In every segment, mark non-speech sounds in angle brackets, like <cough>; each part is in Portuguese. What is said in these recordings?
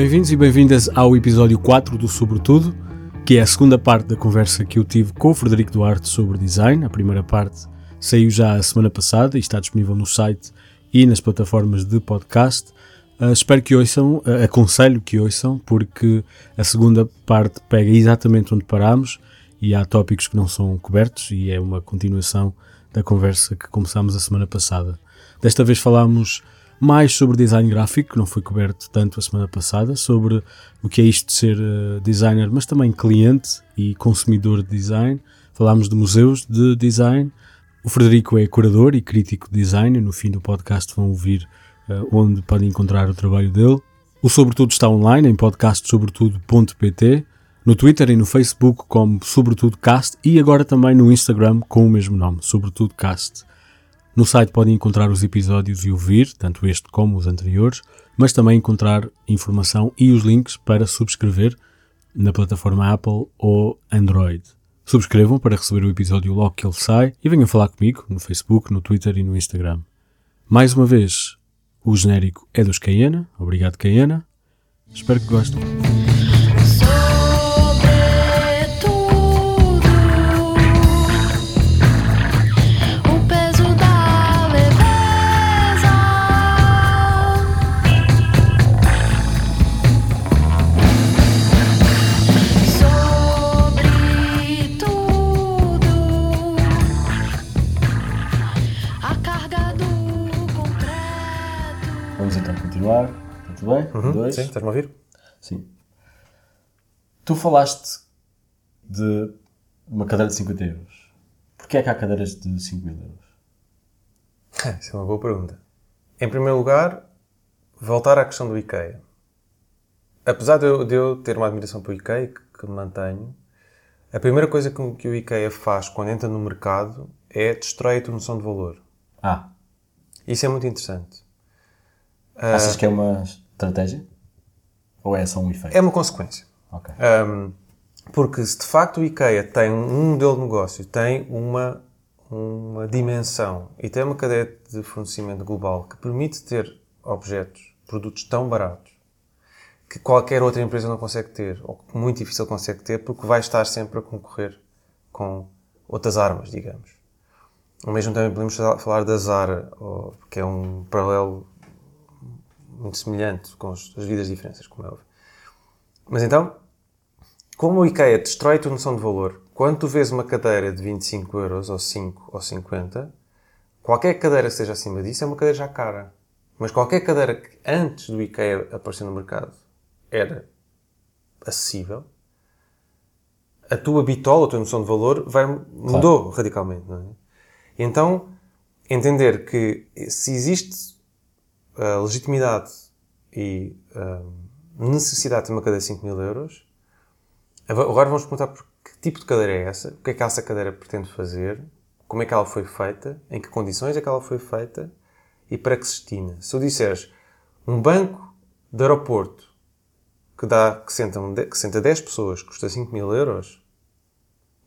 Bem-vindos e bem-vindas ao episódio 4 do Sobretudo, que é a segunda parte da conversa que eu tive com o Frederico Duarte sobre design. A primeira parte saiu já a semana passada e está disponível no site e nas plataformas de podcast. Uh, espero que ouçam, uh, aconselho que ouçam, porque a segunda parte pega exatamente onde parámos e há tópicos que não são cobertos e é uma continuação da conversa que começámos a semana passada. Desta vez falámos mais sobre design gráfico, que não foi coberto tanto a semana passada, sobre o que é isto de ser uh, designer, mas também cliente e consumidor de design. Falámos de museus de design. O Frederico é curador e crítico de design. No fim do podcast vão ouvir uh, onde podem encontrar o trabalho dele. O Sobretudo está online em podcastsobretudo.pt, no Twitter e no Facebook como SobretudoCast e agora também no Instagram com o mesmo nome, SobretudoCast. No site podem encontrar os episódios e ouvir, tanto este como os anteriores, mas também encontrar informação e os links para subscrever na plataforma Apple ou Android. Subscrevam para receber o episódio logo que ele sai e venham falar comigo no Facebook, no Twitter e no Instagram. Mais uma vez, o genérico é dos Cayena. Obrigado, Cayena. Espero que gostem. Sim, estás-me a ouvir? Sim. Tu falaste de uma cadeira de 50 euros. Porquê é que há cadeiras de 5 mil euros? <laughs> Isso é uma boa pergunta. Em primeiro lugar, voltar à questão do IKEA. Apesar de eu, de eu ter uma admiração para o IKEA, que, que mantenho, a primeira coisa que, que, o IKEA faz quando entra no mercado é destrói a tua noção de valor. Ah. Isso é muito interessante. Achas uh, que é uma estratégia? Ou é só um efeito? É uma consequência. Okay. Um, porque se de facto o IKEA tem um modelo de negócio, tem uma, uma dimensão e tem uma cadeia de fornecimento global que permite ter objetos, produtos tão baratos que qualquer outra empresa não consegue ter, ou que muito difícil consegue ter, porque vai estar sempre a concorrer com outras armas, digamos. Ou mesmo também podemos falar da Zara, que é um paralelo muito semelhante, com as vidas diferenças, como é óbvio. Mas então, como o IKEA destrói a tua noção de valor, quando tu vês uma cadeira de 25 euros, ou 5, ou 50, qualquer cadeira que esteja acima disso é uma cadeira já cara. Mas qualquer cadeira que antes do IKEA aparecer no mercado era acessível, a tua bitola, a tua noção de valor vai, mudou claro. radicalmente. Não é? Então, entender que se existe a legitimidade e a necessidade de uma cadeira de 5 mil euros. Agora vamos perguntar por que tipo de cadeira é essa, o que é que essa cadeira pretende fazer, como é que ela foi feita, em que condições é que ela foi feita e para que se destina. Se eu disseres um banco de aeroporto que, dá, que, senta, que senta 10 pessoas, custa 5 mil euros,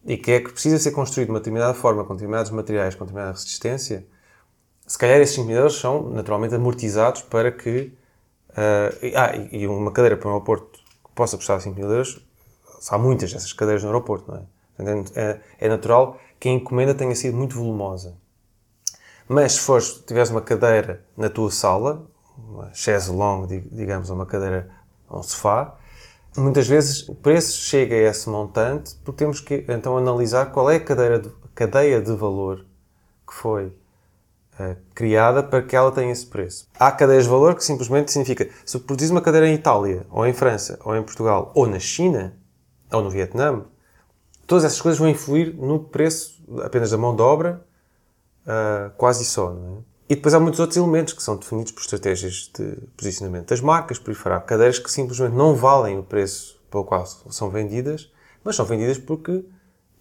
e que é que precisa ser construído de uma determinada forma, com determinados materiais, com determinada resistência, se calhar esses 5 mil euros são naturalmente amortizados para que. Uh, ah, e uma cadeira para um aeroporto que possa custar 5 mil euros, há muitas dessas cadeiras no aeroporto, não é? é? É natural que a encomenda tenha sido muito volumosa. Mas se fores, tiveres uma cadeira na tua sala, uma chaise longue, digamos, uma cadeira, um sofá, muitas vezes o preço chega a esse montante porque temos que então analisar qual é a cadeira de, cadeia de valor que foi uh, criada para que ela tenha esse preço. Há cadeias de valor que simplesmente significa se produzis uma cadeira em Itália, ou em França, ou em Portugal, ou na China, ou no Vietnã, todas essas coisas vão influir no preço apenas da mão de obra, uh, quase só, é? E depois há muitos outros elementos que são definidos por estratégias de posicionamento das marcas, por aí fora. Cadeiras que simplesmente não valem o preço pelo qual são vendidas, mas são vendidas porque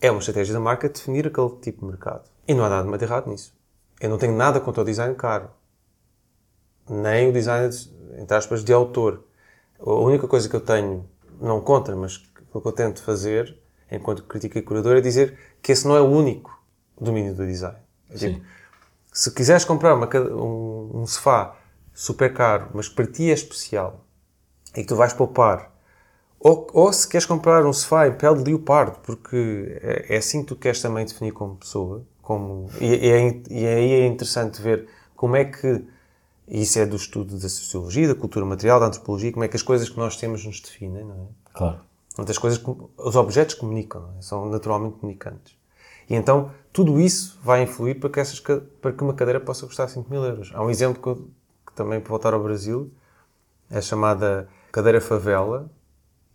é uma estratégia da marca definir aquele tipo de mercado. E não há nada de errado nisso. Eu não tenho nada contra o design caro. Nem o design, entre aspas, de autor. A única coisa que eu tenho, não contra, mas que eu tento fazer, enquanto crítica e curador, é dizer que esse não é o único domínio do design. Tipo, se quiseres comprar uma, um, um sofá super caro, mas para ti é especial, e que tu vais poupar, ou, ou se queres comprar um sofá em pele de leopardo, porque é, é assim que tu queres também definir como pessoa, como, e, e, é, e aí é interessante ver como é que, isso é do estudo da sociologia, da cultura material, da antropologia, como é que as coisas que nós temos nos definem, não é? Claro. As coisas, os objetos comunicam, é? são naturalmente comunicantes. E então, tudo isso vai influir para que, essas, para que uma cadeira possa custar 5 mil euros. Há um exemplo que, eu, que também, para voltar ao Brasil, é chamada cadeira favela,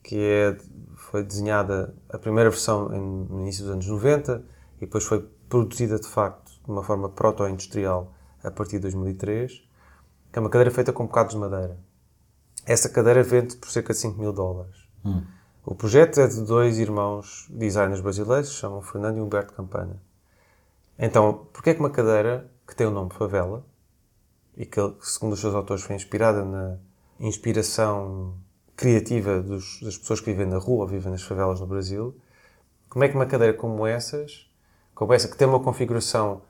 que é, foi desenhada, a primeira versão no início dos anos 90, e depois foi produzida, de facto, de uma forma proto-industrial a partir de 2003, que é uma cadeira feita com bocados de madeira. Essa cadeira vende por cerca de 5 mil dólares. Hum. O projeto é de dois irmãos designers brasileiros, se chamam Fernando e Humberto Campana. Então, porquê é que uma cadeira que tem o nome Favela, e que, segundo os seus autores, foi inspirada na inspiração criativa dos, das pessoas que vivem na rua vivem nas favelas no Brasil, como é que uma cadeira como essas, como essa que tem uma configuração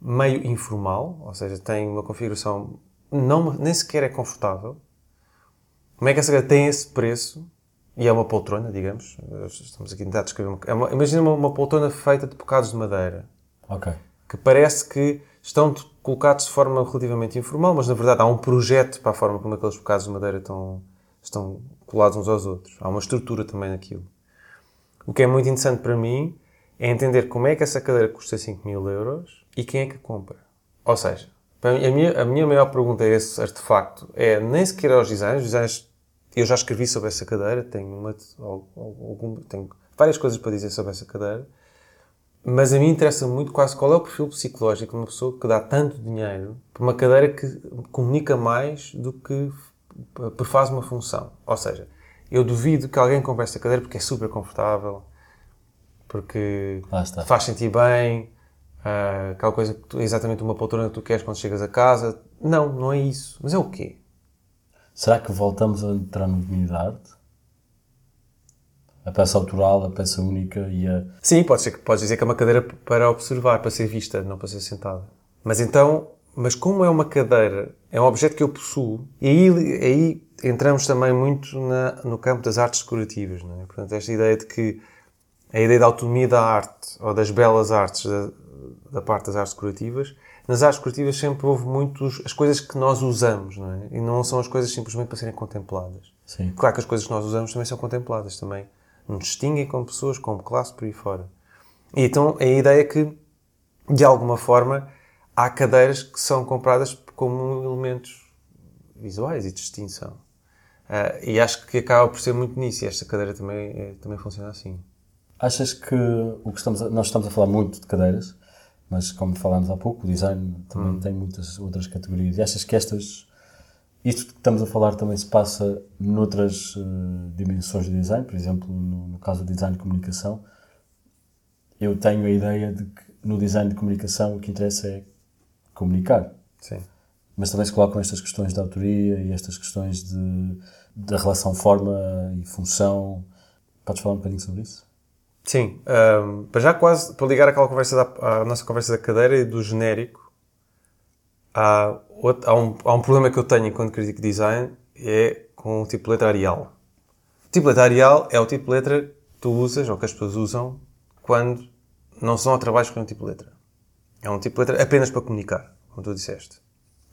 meio informal, ou seja, tem uma configuração não, nem sequer é confortável, como é que essa tem esse preço e é uma poltrona, digamos. Estamos aqui a tentar descrever. É uma imagina uma, uma, poltrona feita de bocados de madeira. Ok. Que parece que estão colocados de forma relativamente informal, mas na verdade há um projeto para a forma como aqueles bocados de madeira estão, estão colados uns aos outros. Há uma estrutura também naquilo. O que é muito interessante para mim é entender como é que essa cadeira custa 5 mil euros e quem é que a compra. Ou seja, a minha, a minha maior pergunta a esse artefacto é nem sequer aos designs, os designs eu já escrevi sobre essa cadeira, tenho, uma, algum, tenho várias coisas para dizer sobre essa cadeira, mas a mim interessa muito quase qual é o perfil psicológico de uma pessoa que dá tanto dinheiro para uma cadeira que comunica mais do que faz uma função. Ou seja, eu duvido que alguém compre esta cadeira porque é super confortável, porque faz sentir bem, uh, aquela coisa que tu, exatamente uma poltrona que tu queres quando chegas a casa. Não, não é isso. Mas é o quê? Será que voltamos a entrar no domínio da arte? A peça autoral, a peça única e a. Sim, pode ser que podes dizer que é uma cadeira para observar, para ser vista, não para ser sentada. Mas então, mas como é uma cadeira, é um objeto que eu possuo, e aí, aí entramos também muito na, no campo das artes decorativas, não é? Portanto, esta ideia de que a ideia da autonomia da arte, ou das belas artes, da, da parte das artes decorativas, nas artes decorativas sempre houve muitos as coisas que nós usamos, não é? E não são as coisas simplesmente para serem contempladas. Sim. Claro que as coisas que nós usamos também são contempladas, também nos distinguem como pessoas, como classe, por aí fora. E então a ideia é que, de alguma forma, há cadeiras que são compradas como elementos visuais e de distinção. Uh, e acho que acaba por ser muito nisso, e esta cadeira também, é, também funciona assim. Achas que o que estamos a, nós estamos a falar muito de cadeiras, mas como falámos há pouco, o design também hum. tem muitas outras categorias. E achas que estas, isto que estamos a falar também se passa noutras uh, dimensões de design, por exemplo, no, no, caso do design de comunicação, eu tenho a ideia de que no design de comunicação o que interessa é comunicar. Sim. Mas também se colocam estas questões de autoria e estas questões de, da relação forma e função. Podes falar um bocadinho sobre isso? Sim, um, para já quase, para ligar aquela conversa da, à nossa conversa da cadeira e do genérico, há, outro, há, um, há um problema que eu tenho enquanto crítico de design, é com o tipo de letra Arial. O tipo de letra Arial é o tipo de letra que tu usas, ou que as pessoas usam, quando não são a trabalhos com um tipo de letra. É um tipo de letra apenas para comunicar, como tu disseste.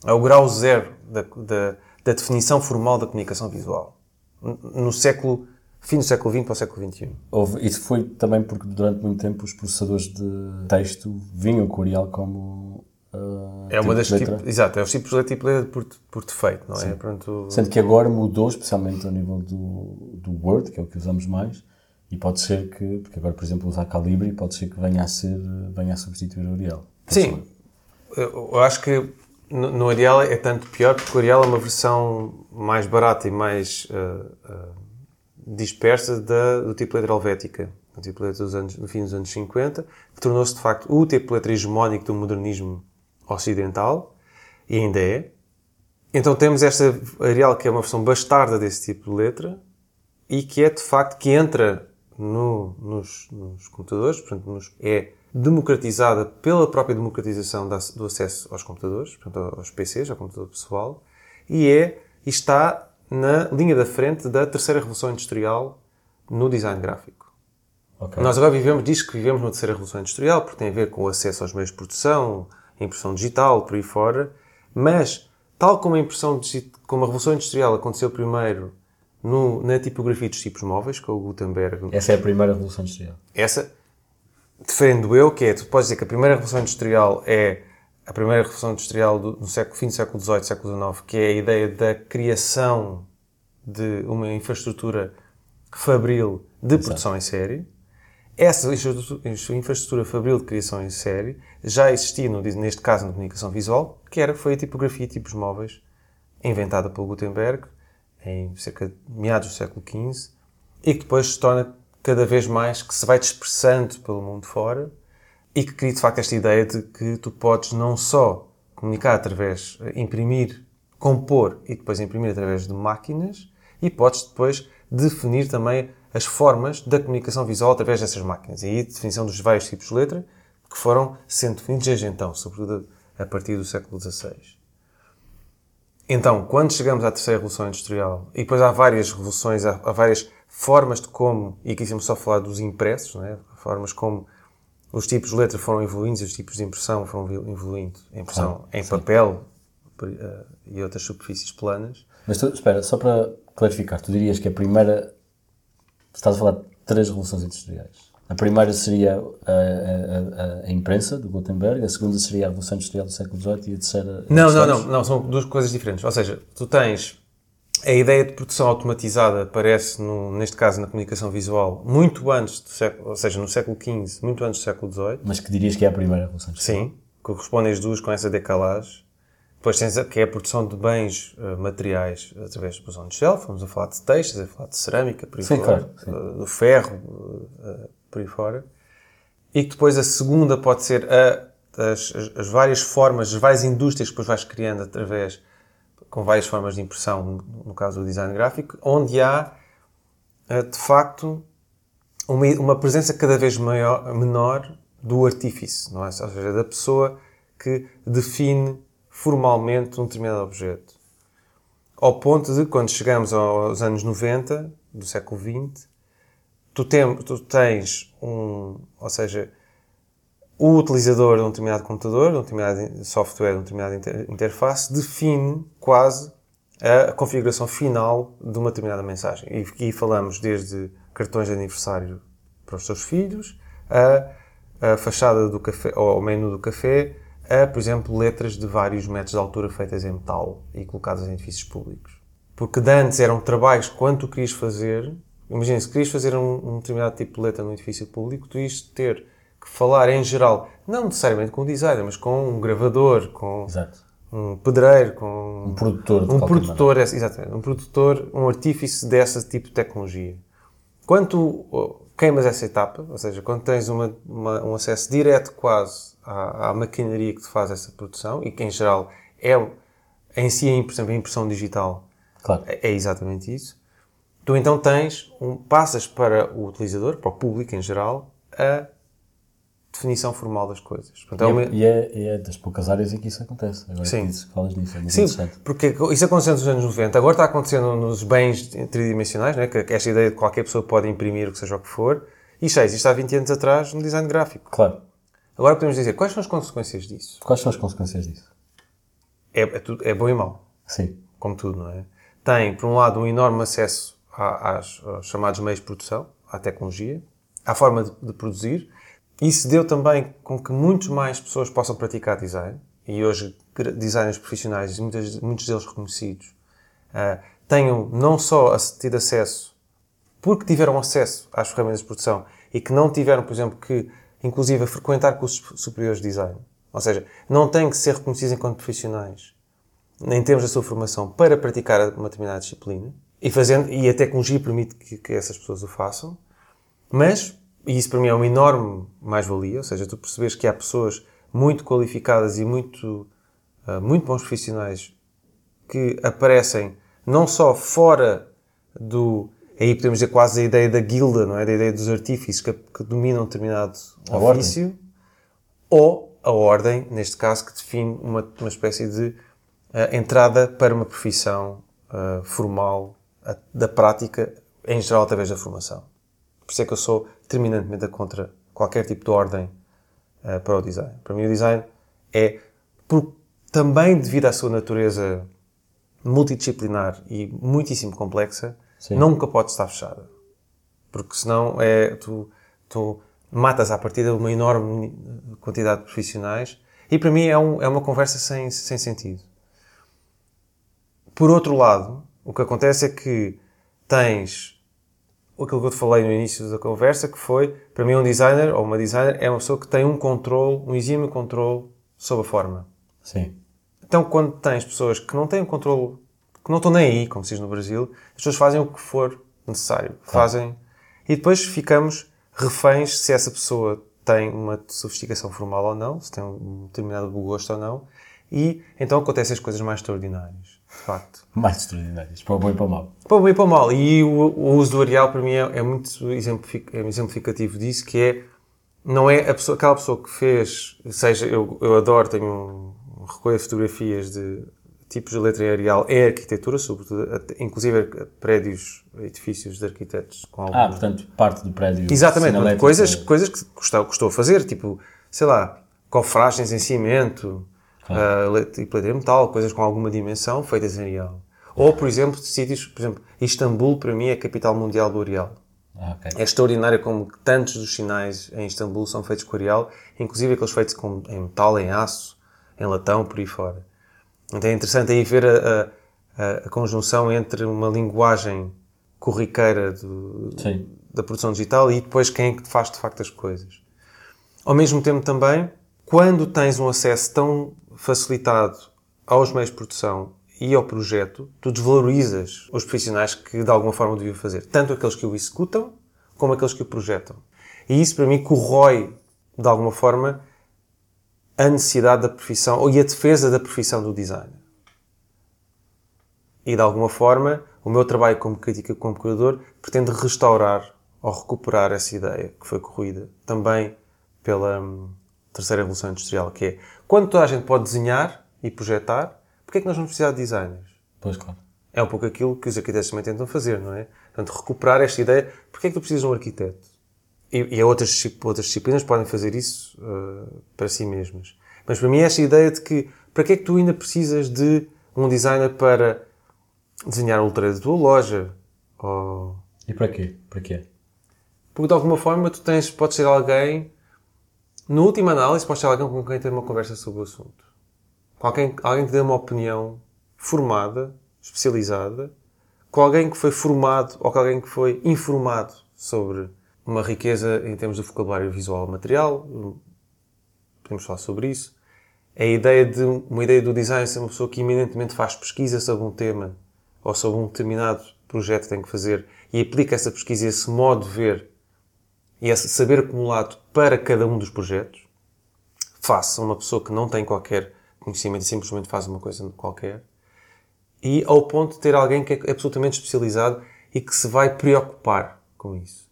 É o grau zero da, da, da definição formal da comunicação visual. No século fim do século XX para o século XXI. Houve, isso foi também porque durante muito tempo os processadores de texto vinham com o Arial como uh, é uma tipo das tipos, exato, é o tipos de tipo de por, por defeito, não é? Pronto... Sendo que agora mudou, especialmente ao nível do, do Word, que é o que usamos mais, e pode ser que, porque agora, por exemplo, usar Calibri, pode ser que venha a ser, venha a substituir o Arial. Sim, eu acho que no, no Arial é tanto pior porque o Arial é uma versão mais barata e mais uh, uh, dispersa da, do tipo letra helvética, do tipo letra dos anos, no fim dos anos 50, que tornou-se de facto o tipo letra hegemónico do modernismo ocidental, e ainda é. Então temos esta Arial que é uma versão bastarda desse tipo de letra, e que é de facto que entra no, nos, nos, computadores, portanto, nos, é democratizada pela própria democratização da, do acesso aos computadores, portanto, aos PCs, ao computador pessoal, e é e está na linha da frente da terceira revolução industrial no design gráfico. Ok. Nós agora vivemos, diz que vivemos na terceira revolução industrial, porque tem a ver com o acesso aos meios de produção, impressão digital, por aí fora, mas, tal como a impressão como a revolução industrial aconteceu primeiro no- na tipografia dos tipos móveis, com o Gutenberg, Essa é a primeira revolução industrial. essa, defendo eu, que é, tu podes dizer que a primeira revolução industrial é a primeira revolução industrial do, no século, fim do século XVIII, século XIX, que é a ideia da criação de uma infraestrutura fabril de produção em série. Essa infraestrutura fabril de criação em série já existia, no- neste caso, na comunicação visual, que era, foi a tipografia de tipos móveis, inventada pelo Gutenberg, em cerca de meados do século XV, e que depois se torna cada vez mais, que se vai dispersando pelo mundo fora, e que cria de facto esta ideia de que tu podes não só comunicar através, eh, imprimir, compor e depois imprimir através de máquinas, e podes depois definir também as formas da comunicação visual através dessas máquinas. E aí definição dos vários tipos de letra que foram sendo definidos desde então, sobretudo a partir do século XVI. Então, quando chegamos à terceira revolução industrial, e depois há várias revoluções, há, várias formas de como, e aqui estamos só a falar dos impressos, não é? formas como os tipos de letra foram evoluindo e os tipos de impressão foram evoluindo. A impressão em papel por- eh, e outras superfícies planas. Mas tu, espera, só para clarificar, tu dirias que a primeira. Estás a falar de três revoluções industriais. A primeira seria a, a- a- a imprensa, do Gutenberg, a segunda seria a Revolução Industrial do século XVIII e a terceira. Não, não, não, não, são duas coisas diferentes. Ou seja, tu tens a ideia de produção automatizada aparece, no, neste caso, na comunicação visual, muito antes do século, ou seja, no século XV, muito antes do século XVIII. Mas que dirias que é a primeira Revolução Industrial. Sim, correspondem as duas com essa decalagem. Depois tens a, que é a produção de bens eh, materiais através da produção industrial. Fomos a falar de textos, a falar de cerâmica, por aí Sim, fora. claro, sim. eh, do ferro, eh, por aí fora. E que depois a segunda pode ser a- as, as- as várias formas, as várias indústrias que depois vais criando através, com várias formas de impressão, no, caso do design gráfico, onde há, eh, de facto, uma, uma presença cada vez maior, menor do artífice, não é? Ou seja, da pessoa que define formalmente um determinado objeto. Ao ponto de, quando chegamos aos anos 90 do século XX, tu, tem, tu tens um, ou seja, o utilizador de um determinado computador, de um determinado software, de uma determinada inter- interface, define quase a configuração final de uma determinada mensagem. E aqui falamos desde cartões de aniversário para os seus filhos, a, a fachada do café, ou o menu do café, a, por exemplo, letras de vários metros de altura feitas em metal e colocadas em edifícios públicos. Porque de antes eram trabalhos tu querias fazer, imagina, se querias fazer um, um determinado tipo de letra num edifício público, tu ias ter que falar em geral, não necessariamente com um designer, mas com um gravador, com Exato. um pedreiro, com Um produtor de um produtor, é, exatamente, um produtor, um artífice dessa tipo de tecnologia. Quando tu oh, queimas essa etapa, ou seja, quando tens uma, uma- um acesso direto quase à, à maquinaria que te faz essa produção, e que em geral é, em si, por exemplo, a impressão digital Claro. é é exatamente isso. Tu então tens, um, passas para o utilizador, para o público em geral, a definição formal das coisas. Portanto, é uma- E, é, e é- e é das poucas áreas em que isso acontece. Agora Sim. que falas nisso, é muito Sim, porque isso aconteceu nos anos 90, agora está acontecendo nos bens tridimensionais, né? que esta ideia de qualquer pessoa pode imprimir o que seja o que for, e já existe há 20 anos atrás no design gráfico. Claro. Agora podemos dizer, quais são as consequências disso? Quais são as consequências disso? É, é, tudo, é bom e mau, Sim. como tudo, não é? Tem, por um lado, um enorme acesso às, aos chamados meios de produção, à tecnologia, à forma de, de produzir. Isso deu também com que muitos mais pessoas possam praticar design. E hoje, designers profissionais, muitos, muitos deles reconhecidos, ah, tenham não só tido acesso, porque tiveram acesso às ferramentas de produção e que não tiveram, por exemplo, que, inclusive, frequentar cursos superiores de design. Ou seja, não têm que ser reconhecidos enquanto profissionais em termos da sua formação para praticar uma determinada disciplina e, fazendo, e a tecnologia permite que, que essas pessoas o façam, mas, e isso para mim é uma enorme mais-valia, ou seja, tu percebes que há pessoas muito qualificadas e muito, ah, muito bons profissionais que aparecem não só fora do. Aí podemos dizer quase a ideia da guilda, não é? Da ideia dos artífices que, que dominam um determinado A ordem. ofício, ou a ordem, neste caso, que define uma, uma espécie de ah, entrada para uma profissão uh, formal a, da prática, em geral, através da formação. Por isso é que eu sou terminantemente contra qualquer tipo de ordem uh, para o design. Para mim, o design é, por, também devido à sua natureza multidisciplinar e muitíssimo complexa, Sim. nunca pode estar fechada. Porque senão é, tu, tu matas à partida uma enorme quantidade de profissionais e para mim é, um, é uma conversa sem, sem sentido. Por outro lado, o que acontece é que tens aquilo que eu te falei no início da conversa, que foi, para mim, um designer ou uma designer é uma pessoa que tem um controle, um exímio controle sobre a forma. Sim. Então, quando tens pessoas que não têm um controle, que não estão nem aí, como se diz no Brasil, as pessoas fazem o que for necessário. Claro. Fazem. E depois ficamos reféns se essa pessoa tem uma sofisticação formal ou não, se tem um determinado gosto ou não. E então acontecem as coisas mais extraordinárias, de facto. Mais extraordinárias, para o bom e para o mal. Para o bom e para o mal. E o, o uso do areal, para mim, é, é muito exemplific, é exemplificativo disso, que é, não é a pessoa, aquela pessoa que fez, seja, eu, eu adoro, tenho um, recolho fotografias de tipos de letra areal é arquitetura, sobretudo, inclusive prédios, edifícios de arquitetos com algum... Ah, portanto, parte do prédio. Exatamente, coisas, coisas que custou, custou a fazer, tipo, sei lá, cofragens em cimento, claro. uh, tipo de metal, coisas com alguma dimensão feitas em areal. Ou, por exemplo, sítios, por exemplo, Istambul para mim é a capital mundial do areal. Ah, okay. É extraordinário como tantos dos sinais em Istambul são feitos com areal, inclusive aqueles feitos com, em metal, em aço, em latão, por aí fora. Então é interessante aí ver a, a, a conjunção entre uma linguagem corriqueira do, da produção digital e depois quem é que faz de facto as coisas. Ao mesmo tempo também, quando tens um acesso tão facilitado aos meios de produção e ao projeto, tu desvalorizas os profissionais que de alguma forma deviam fazer. Tanto aqueles que o executam, como aqueles que o projetam. E isso para mim corrói, de alguma forma, a necessidade da profissão e a defesa da profissão do designer. E de alguma forma, o meu trabalho como crítica, como curador, pretende restaurar ou recuperar essa ideia que foi corrida também pela hum, terceira revolução industrial, que é quando toda a gente pode desenhar e projetar, porquê é que nós vamos precisar de designers? Pois, claro. É um pouco aquilo que os arquitetos também tentam fazer, não é? Portanto, recuperar esta ideia, porquê é que tu precisas de um arquiteto? E, e outras, outras disciplinas podem fazer isso uh, para si mesmas. Mas para mim, esta ideia de que para que é que tu ainda precisas de um designer para desenhar o letreiro da tua loja? Ou... E para quê? Para quê? Porque de alguma forma tu tens, podes ser alguém, no último análise, podes ser alguém com quem ter uma conversa sobre o assunto. Alguém, alguém que dê uma opinião formada, especializada, com alguém que foi formado ou com alguém que foi informado sobre uma riqueza em termos de vocabulário visual material, podemos falar sobre isso. A ideia de uma ideia do design ser uma pessoa que eminentemente faz pesquisa sobre um tema ou sobre um determinado projeto que tem que fazer e aplica essa pesquisa, esse modo de ver e esse saber acumulado para cada um dos projetos, face a uma pessoa que não tem qualquer conhecimento e simplesmente faz uma coisa qualquer, e ao ponto de ter alguém que é absolutamente especializado e que se vai preocupar com isso.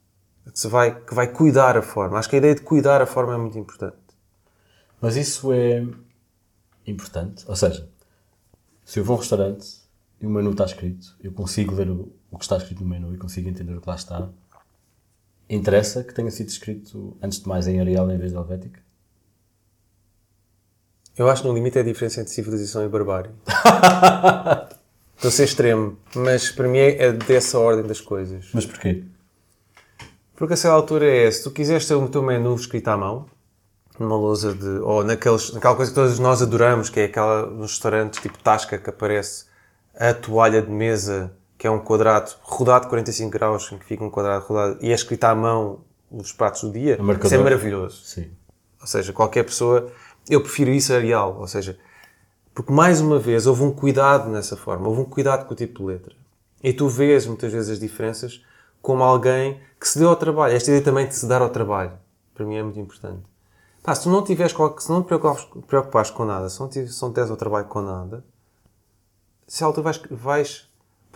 Que, se vai, que vai cuidar a forma. Acho que a ideia de cuidar a forma é muito importante. Mas isso é importante. Ou seja, se eu vou a um restaurante e o menu está escrito, eu consigo ler o, o que está escrito no menu e consigo entender o que lá está. Interessa que tenha sido escrito, antes de mais, em Arial em vez de Helvética? Eu acho que no limite é a diferença entre civilização e barbárie. <laughs> Estou a ser extremo, mas para mim é dessa ordem das coisas. Mas porquê? Porque a certa altura é, se tu quiseres ter o teu menu escrito à mão, numa lousa de. ou naqueles, naquela coisa que todos nós adoramos, que é aquela nos restaurantes tipo Tasca que aparece a toalha de mesa, que é um quadrado rodado de 45 graus, em que fica um quadrado rodado e é escrito à mão os pratos do dia. Isso é maravilhoso. Sim. Ou seja, qualquer pessoa. Eu prefiro isso a real. Ou seja, porque mais uma vez houve um cuidado nessa forma, houve um cuidado com o tipo de letra. E tu vês muitas vezes as diferenças como alguém que se deu ao trabalho. Esta ideia também de se dar ao trabalho, para mim é muito importante. Pá, se tu não tiveres, se não te preocupares, com nada, se não, tiveres, se não tens ao trabalho com nada, se altura vais, vais,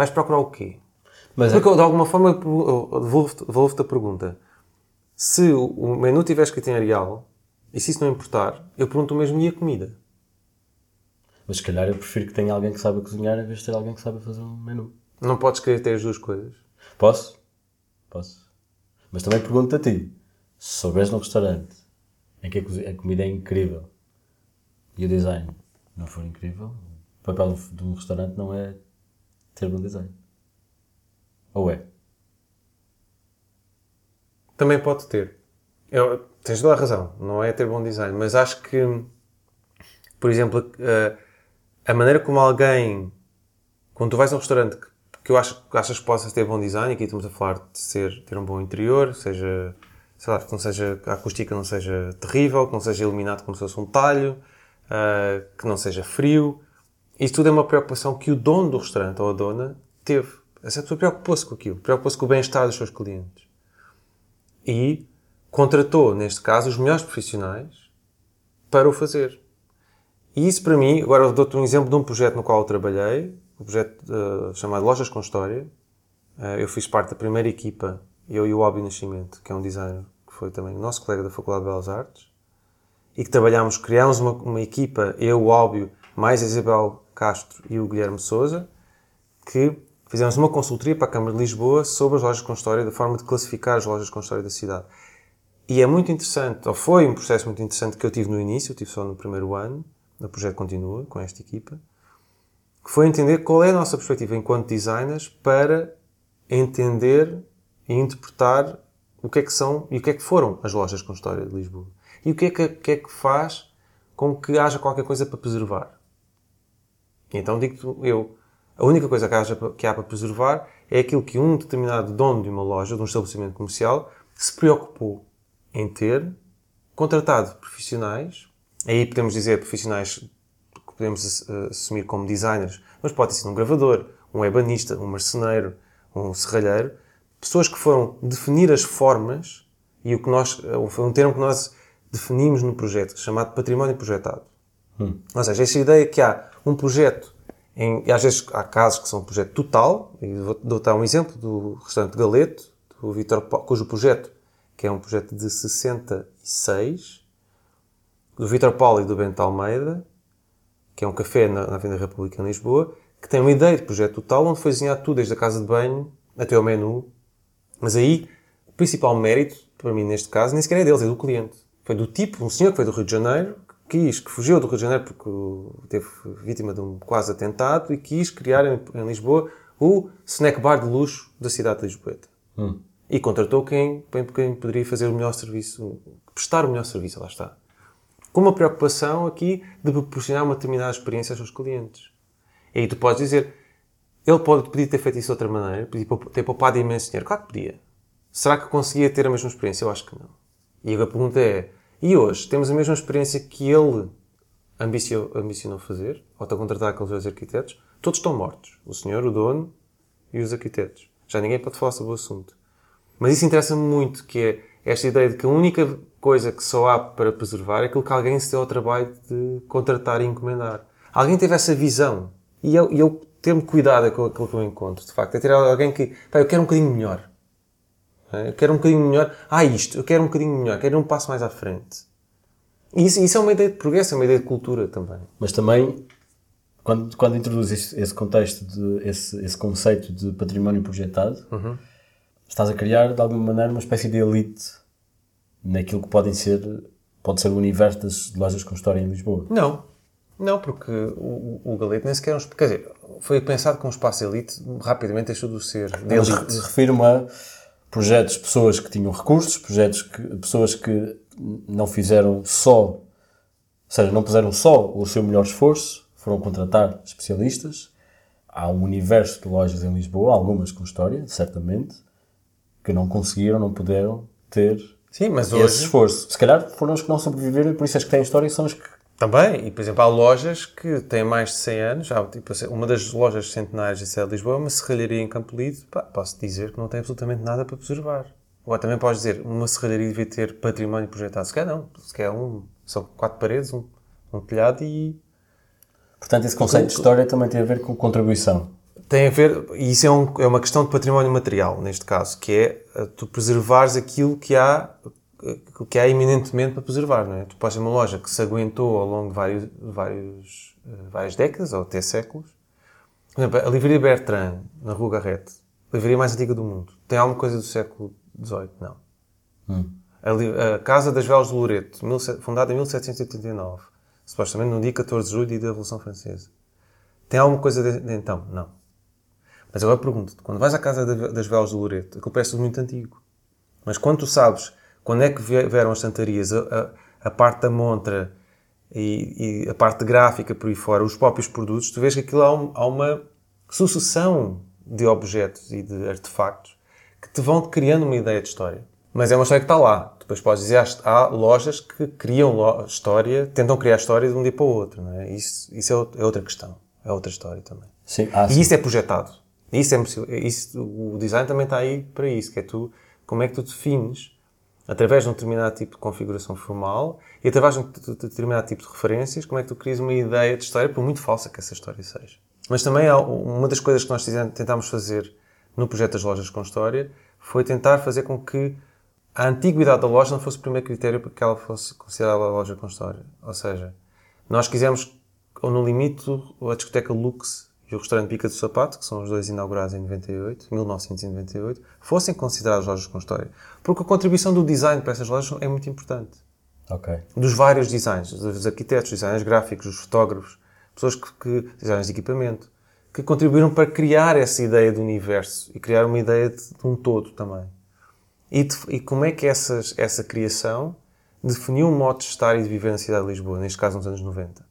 vais procurar o quê? Mas Porque, é... de alguma forma, devolvo-te devolvo a pergunta. Se o menu tiver escrito em Arial, e se isso não importar, eu pergunto mesmo, e a comida? Mas se calhar eu prefiro que tenha alguém que saiba cozinhar em vez de ter alguém que saiba fazer um menu. Não podes querer ter as duas coisas. Posso? Posso. Mas também pergunto a ti: se souberes num restaurante em que a comida é incrível e o design não for incrível, o papel de um restaurante não é ter bom design. Ou é? Também pode ter. Eu, tens toda a razão, não é ter bom design, mas acho que, por exemplo, a, maneira como alguém, quando tu vais a um restaurante que, que eu acho que achas que possas ter bom design, aqui estamos a falar de ser, ter um bom interior, seja, sei lá, que não seja, a acústica não seja terrível, que não seja iluminado como se fosse um talho, uh, que não seja frio. Isso tudo é uma preocupação que o dono do restaurante ou a dona teve. Essa pessoa preocupou-se com aquilo, preocupou-se com o bem-estar dos seus clientes. E contratou, neste caso, os melhores profissionais para o fazer. E isso para mim, agora dou-te um exemplo de um projeto no qual eu trabalhei, um projeto uh, chamado Lojas com História. Uh, eu fiz parte da primeira equipa, eu e o Óbvio Nascimento, que é um designer que foi também nosso colega da Faculdade de Belas Artes, e que trabalhámos, criámos uma, uma equipa, eu, o Óbvio, mais a Isabel Castro e o Guilherme Souza, que fizemos uma consultoria para a Câmara de Lisboa sobre as lojas com história, da forma de classificar as lojas com história da cidade. E é muito interessante, ou foi um processo muito interessante que eu tive no início, eu tive só no primeiro ano, o projeto continua com esta equipa, que foi entender qual é a nossa perspectiva enquanto designers para entender e interpretar o que é que são e o que é que foram as lojas com história de Lisboa. E o que é que, que, é que faz com que haja qualquer coisa para preservar. E então digo eu, a única coisa que, haja, que há para preservar é aquilo que um determinado dono de uma loja, de um estabelecimento comercial, se preocupou em ter, contratado profissionais, aí podemos dizer profissionais que podemos eh, assumir como designers, mas pode ser um gravador, um ebanista, um marceneiro, um serralheiro, pessoas que foram definir as formas e o que nós, eh, foi um termo que nós definimos no projeto, chamado património projetado. Hum. Ou seja, essa ideia que há um projeto, em, e às vezes há casos que são um projeto total, e vou dar um exemplo do restaurante Galeto, do Vitor, cujo projeto, que é um projeto de 66, do Vitor Paulo e do Bento Almeida, que é um café na, na República em Lisboa, que tem uma ideia de projeto total, onde foi desenhado tudo, desde a casa de banho até ao menu. Mas aí, o principal mérito, para mim neste caso, nem sequer é deles, é do cliente. Foi do tipo, um senhor que foi do Rio de Janeiro, quis, que fugiu do Rio de Janeiro porque teve vítima de um quase atentado e quis criar em, em Lisboa o snack bar de luxo da cidade de Lisboeta. Hum. E contratou quem, quem poderia fazer o melhor serviço, prestar o melhor serviço, lá está. Com uma preocupação aqui de proporcionar uma determinada experiência aos seus clientes. E aí tu podes dizer, ele pode, podia ter feito isso de outra maneira, podia ter poupado imenso dinheiro. Claro que podia. Será que conseguia ter a mesma experiência? Eu acho que não. E a pergunta é, e hoje temos a mesma experiência que ele ambiciou, ambicionou fazer, ou está a contratar aqueles dois arquitetos? Todos estão mortos. O senhor, o dono e os arquitetos. Já ninguém pode falar sobre o assunto. Mas isso interessa-me muito, que é esta ideia de que a única coisa que só há para preservar é aquilo que alguém se deu ao trabalho de contratar e encomendar. Alguém teve essa visão. E eu, eu ter-me cuidado com aquilo que eu encontro, de facto. É ter alguém que, pá, eu quero um bocadinho melhor. É? Eu quero um bocadinho melhor. Ah, isto, eu quero um bocadinho melhor, quero um passo mais à frente. E isso, isso é uma ideia de progresso, é uma ideia de cultura também. Mas também, quando, quando introduzes esse, contexto, de, esse, esse conceito de património projetado, uhum. estás a criar, de alguma maneira, uma espécie de elite naquilo que podem ser, pode ser o universo das lojas com história em Lisboa. Não. Não, porque o, o Galete nem sequer é um... Quer dizer, foi pensado como um espaço elite, rapidamente deixou de ser de elite. refiro-me a projetos, pessoas que tinham recursos, projetos que, pessoas que não fizeram só, ou seja, não puseram só o seu melhor esforço, foram contratar especialistas. Há um universo de lojas em Lisboa, algumas com história, certamente, que não conseguiram, não puderam ter Sim, mas esse hoje... esforço. Se calhar foram os que não sobreviveram e por isso as que têm história são os que também, e por exemplo, há lojas que têm mais de 100 anos. Já, tipo, uma das lojas centenárias de Lisboa é uma serralharia em Campo Lido. Pá, posso dizer que não tem absolutamente nada para preservar. Ou também podes dizer, uma serralharia devia ter património projetado. Se calhar não. Se calhar um, são quatro paredes, um, um telhado e. Portanto, esse conceito de história também tem a ver com contribuição. Tem a ver, e isso é, um, é uma questão de património material, neste caso, que é eh, tu preservares aquilo que há que há eminentemente para preservar, não é? Tu podes ter uma loja que se aguentou ao longo de vários, vários eh, várias décadas ou até séculos. Por exemplo, a livraria Bertrand, na Rua Garrett, a livraria mais antiga do mundo, tem alguma coisa do século XVIII? Não. A, a, Casa das Velas de Loreto, fundada em 1789, supostamente no dia 14 de julho, dia da Revolução Francesa. Tem alguma coisa de, de então? Não. Mas agora pergunto-te, quando vais à Casa das Velas de Loreto, aquilo parece muito antigo. Mas quando tu sabes quando é que vieram as santarias, a, a, a parte da montra e, e, a parte gráfica por aí fora, os próprios produtos, tu vês que aquilo há, um, há uma sucessão de objetos e de artefactos que te vão criando uma ideia de história. Mas é uma história que está lá. Depois podes dizer, há lojas que criam história, tentam criar história de um dia para o outro. Não é? Isso, isso é, é outra questão. É outra história também. Sim, ah, e sim. isso é projetado. Isso é, isso, o design também está aí para isso, que é tu, como é que tu defines, através de um determinado tipo de configuração formal e através de um determinado tipo de referências, como é que tu crias uma ideia de história, por muito falsa que essa história seja. Mas também uma das coisas que nós tentámos fazer no projeto das lojas com história foi tentar fazer com que a antiguidade da loja não fosse o primeiro critério para que ela fosse considerada loja com história. Ou seja, nós quisemos, ou no limite, a discoteca Lux e o restaurante Pica do Sapato, que são os dois inaugurados em 98, 1998, fossem considerados lojas com história. Porque a contribuição do design para essas lojas é muito importante. Ok. Dos vários designs, dos arquitetos, designers gráficos, dos fotógrafos, pessoas que, que designers de equipamento, que contribuíram para criar essa ideia do universo e criar uma ideia de, de um todo também. E, de, e, como é que essas, essa criação definiu um modo de estar e de viver na cidade de Lisboa, neste caso nos anos 90?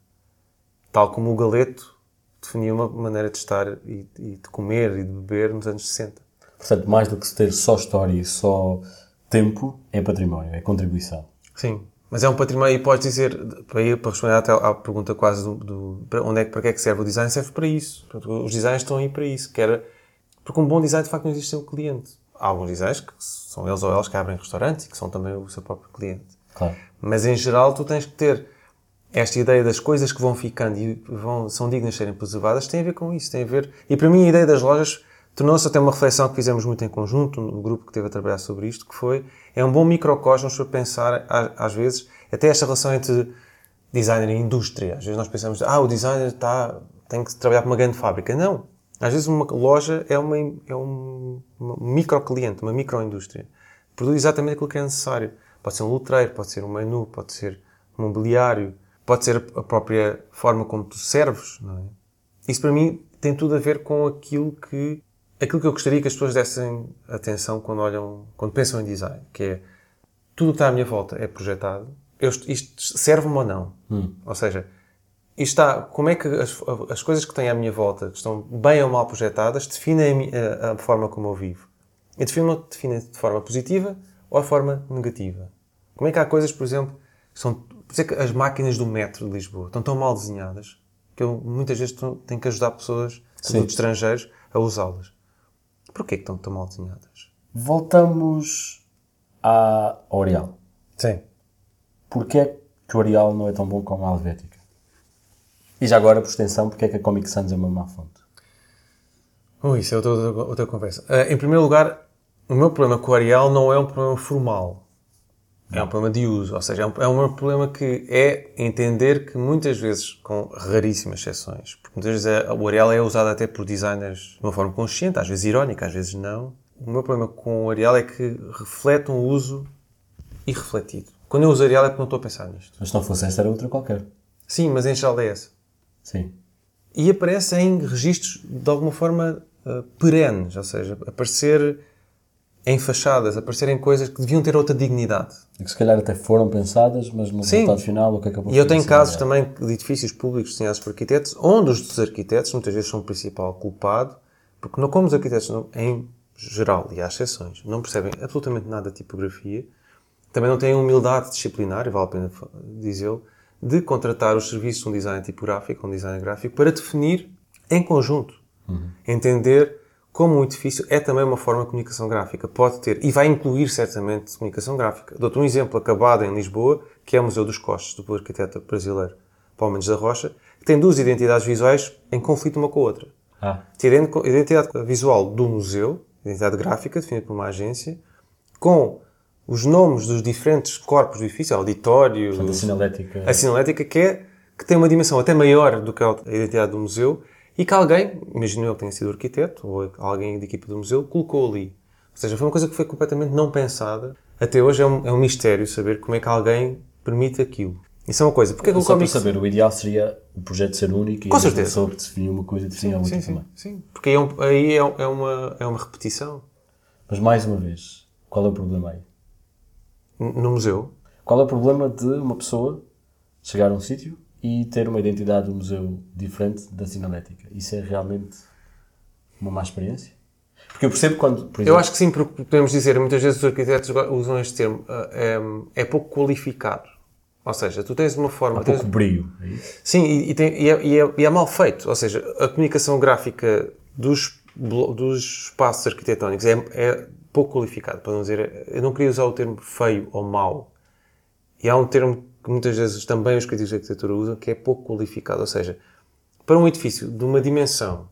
Tal como o Galeto definiu uma maneira de estar e, e, de comer e de beber nos anos 60. Portanto, mais do que ter só história e só tempo, é património, é contribuição. Sim, mas é um património, e podes dizer, para, ir, para responder até à pergunta quase do, do para onde é, para que é que serve o design, serve para isso. Os designs estão aí para isso, que era, porque um bom design de facto não existe sem o cliente. Há alguns designers que são eles ou elas que abrem restaurantes e que são também o seu próprio cliente. Claro. Mas em geral tu tens que ter esta ideia das coisas que vão ficando e vão, são dignas de serem preservadas tem a ver com isso, tem a ver... E para mim a ideia das lojas tornou-se até uma reflexão que fizemos muito em conjunto, no grupo que esteve a trabalhar sobre isto, que foi, é um bom microcosmos para pensar, às vezes, até esta relação entre designer e indústria. Às vezes nós pensamos, ah, o designer está, tem que trabalhar para uma grande fábrica. Não. Às vezes uma loja é, uma, é um, uma micro-cliente, uma microindústria. Produz exatamente aquilo que é necessário. Pode ser um letreiro, pode ser um menu, pode ser um mobiliário, pode ser a própria forma como tu serves, não é? Isso para mim tem tudo a ver com aquilo que aquilo que eu gostaria que as pessoas dessem atenção quando olham, quando pensam em design, que é tudo o que está à minha volta é projetado. Eu, isto serve-me ou não? Hum. Ou seja, está, como é que as, as coisas que têm à minha volta, que estão bem ou mal projetadas, definem a, a forma como eu vivo. E definem, definem de forma positiva ou de forma negativa. Como é que há coisas, por exemplo, que são por isso é que as máquinas do metro de Lisboa estão tão mal desenhadas que eu muitas vezes tenho que ajudar pessoas, sobretudo estrangeiros, a usá-las. Porquê que estão tão mal desenhadas? Voltamos à Orial. Sim. Porquê é que o Orial não é tão bom como a Helvética? E já agora, por extensão, porquê é que a Comic Sans é uma má fonte? Oh, isso é outra, outra, outra conversa. Uh, em primeiro lugar, o meu problema com o Arial não é um problema formal. É um problema de uso, ou seja, é um, é um problema que é entender que muitas vezes, com raríssimas exceções, porque muitas vezes é, o Arial é usado até por designers de uma forma consciente, às vezes irónica, às vezes não. O meu problema com o Arial é que reflete um uso irrefletido. Quando eu uso Arial é porque não estou a pensar nisto. Mas se não fosse esta, era outra qualquer. Sim, mas em geral é essa. Sim. E aparece em registros de alguma forma uh, perenes, ou seja, aparecer em fachadas, aparecerem coisas que deviam ter outra dignidade. E que se calhar até foram pensadas, mas no Sim. resultado final o que acabou E eu tenho casos também de edifícios públicos desenhados por arquitetos, onde os arquitetos muitas vezes são o principal culpado, porque não como os arquitetos, não, em geral, e há exceções, não percebem absolutamente nada de tipografia, também não têm humildade disciplinar, e vale a pena dizê-lo, de contratar os serviços de um design tipográfico, um design gráfico, para definir em conjunto. Entender como um edifício é também uma forma de comunicação gráfica. Pode ter, e vai incluir certamente comunicação gráfica. Dou-te um exemplo acabado em Lisboa, que é o Museu dos Costos, do arquiteto brasileiro Paulo Mendes da Rocha, que tem duas identidades visuais em conflito uma com a outra. Ah. Tem a identidade visual do museu, identidade gráfica, definida por uma agência, com os nomes dos diferentes corpos do edifício, auditório... Portanto, a sinalética... A sinalética que é que tem uma dimensão até maior do que a identidade do museu e que alguém, imagino eu que tenha sido arquiteto ou alguém da equipa do museu, colocou ali. Ou seja, foi uma coisa que foi completamente não pensada. Até hoje é um, é um mistério saber como é que alguém permite aquilo. Isso é uma coisa. Porque é que o Só para Comics... saber, o ideal seria o projeto ser único e Com a certeza. pessoa que definia uma coisa definia a outra Sim, sim, também. sim. Porque aí, é, um- aí é, é uma, é uma repetição. Mas mais uma vez, qual é o problema aí? No museu, Qual é o problema de uma pessoa chegar a um sítio e ter uma identidade do museu diferente da sinalética? Isso é realmente uma má experiência? Porque eu percebo quando, por Eu exemplo, acho que sim, porque podemos dizer, muitas vezes os arquitetos usam este termo, é, é pouco qualificado. Ou seja, tu tens uma forma. há tens- pouco brilho. É isso? Sim, e, e tem- e é, e é- e é mal feito. Ou seja, a comunicação gráfica dos, dos espaços arquitetónicos é, é pouco qualificado. Para não dizer, eu não queria usar o termo feio ou mau. E há um termo que muitas vezes também os críticos de arquitetura usam, que é pouco qualificado. Ou seja, para um edifício de uma dimensão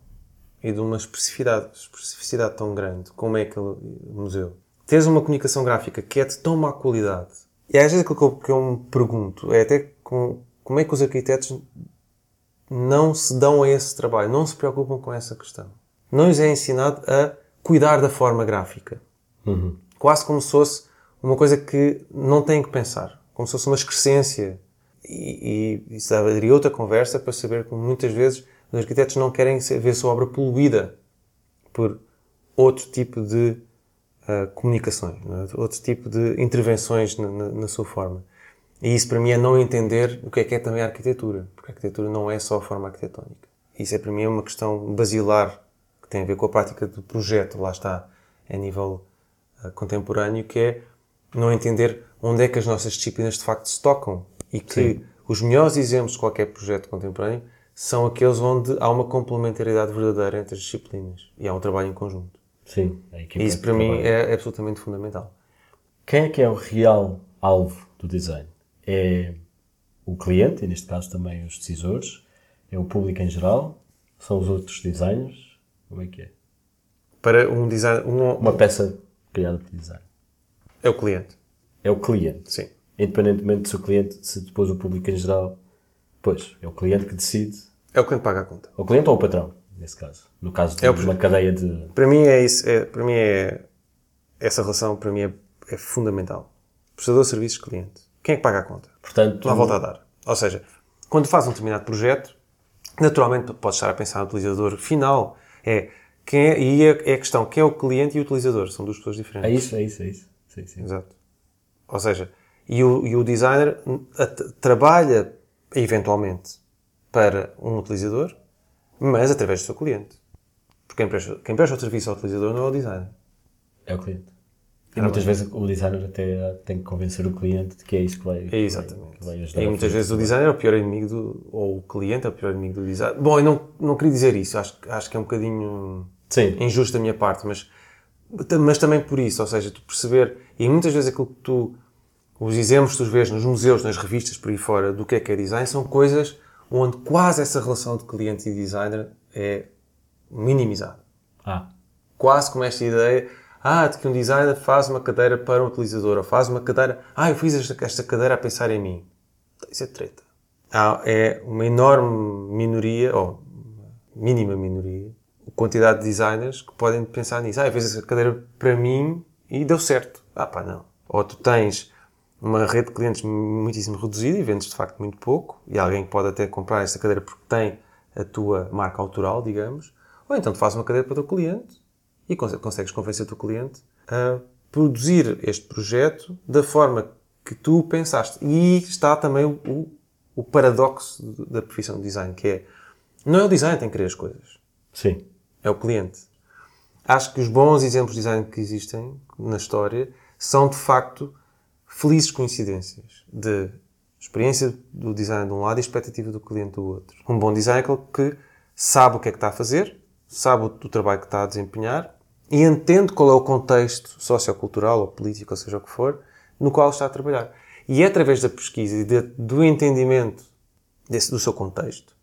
e de uma especificidade, especificidade tão grande como é aquele museu, teres uma comunicação gráfica que é de tão má qualidade. E às vezes aquilo que eu, que eu me pergunto é até com, como é que os arquitetos não se dão a esse trabalho, não se preocupam com essa questão. Não lhes é ensinado a cuidar da forma gráfica. Quase como se fosse uma coisa que não têm que pensar. Como se fosse uma excrescência. E, e isso daria outra conversa para saber que muitas vezes os arquitetos não querem ver a sua obra poluída por outro tipo de ah, comunicações, é? outro tipo de intervenções na, na- na sua forma. E isso para mim é não entender o que é que é também a arquitetura, porque a arquitetura não é só a forma arquitetónica. Isso é para mim uma questão basilar que tem a ver com a prática do projeto, lá está, a nível ah, contemporâneo, que é não entender onde é que as nossas disciplinas de facto se tocam e que os melhores exemplos de qualquer projeto contemporâneo são aqueles onde há uma complementaridade verdadeira entre as disciplinas e há um trabalho em conjunto. Sim. E isso para mim é absolutamente fundamental. Quem é que é o real alvo do design? É o cliente, e neste caso também os decisores? É o público em geral? São os outros designers? Como é que é? Para um design, um, Uma peça criada por design. É o cliente. É o cliente. Sim. Independentemente se o cliente, se depois o público em geral. Pois, é o cliente que decide. É o cliente que paga a conta. O cliente ou o patrão, nesse caso. No caso de É uma cadeia de. Para mim é isso, é, para mim é essa relação para mim é, é fundamental. Prestador de serviços cliente. Quem é que paga a conta? Portanto, Não volta a dar. Ou seja, quando faz um determinado projeto, naturalmente pode estar a pensar no utilizador final. É quem é, e é, é a questão, quem é o cliente e o utilizador? São duas pessoas diferentes. é isso, é isso, é isso. Sim, sim. Exato. Ou seja, e o, e o designer trabalha eventualmente para um utilizador, mas através do seu cliente. Porque quem presta, quem presta o serviço ao utilizador não é o designer. É o cliente. E muitas vezes o designer até tem que convencer o cliente de que é isso que vai, É exatamente. que vai ajudar. E muitas vezes o designer é o pior inimigo do. ou o cliente é o pior inimigo do designer. Bom, eu não, não queria dizer isso, acho, que- acho que é um bocadinho Sim, injusto da minha parte, mas, mas também por isso, ou seja, tu perceber, e muitas vezes aquilo que tu, os exemplos que tu vês nos museus, nas revistas por aí fora, do que é que é design, são coisas onde quase essa relação de cliente e designer é minimizada. Ah, Quase como esta ideia, ah, de que um designer faz uma cadeira para um utilizador, ou faz uma cadeira, ah, eu fiz esta, esta cadeira a pensar em mim. Isso é treta. Há, é uma enorme minoria, ou mínima minoria, a quantidade de designers que podem pensar nisso. Ah, eu fiz essa cadeira para mim e deu certo. Ah, pá, não. Ou tu tens uma rede de clientes muitíssimo reduzida e vendes de facto muito pouco, e alguém pode até comprar essa cadeira porque tem a tua marca autoral, digamos, ou então tu fazes uma cadeira para o teu cliente e cons- consegues convencer o teu cliente a produzir este projeto da forma que tu pensaste. E está também o, o- o paradoxo da profissão de design, que é não é o design que tem que querer as coisas, sim. é o cliente. Acho que os bons exemplos de design que existem na história são de facto felizes coincidências de experiência do design de um lado e expectativa do cliente do outro. Um bom design é aquele que sabe o que é que está a fazer, sabe o, trabalho que está a desempenhar e entende qual é o contexto sociocultural ou político, ou seja o que for, no qual está a trabalhar. E é através da pesquisa e de- do entendimento desse, do seu contexto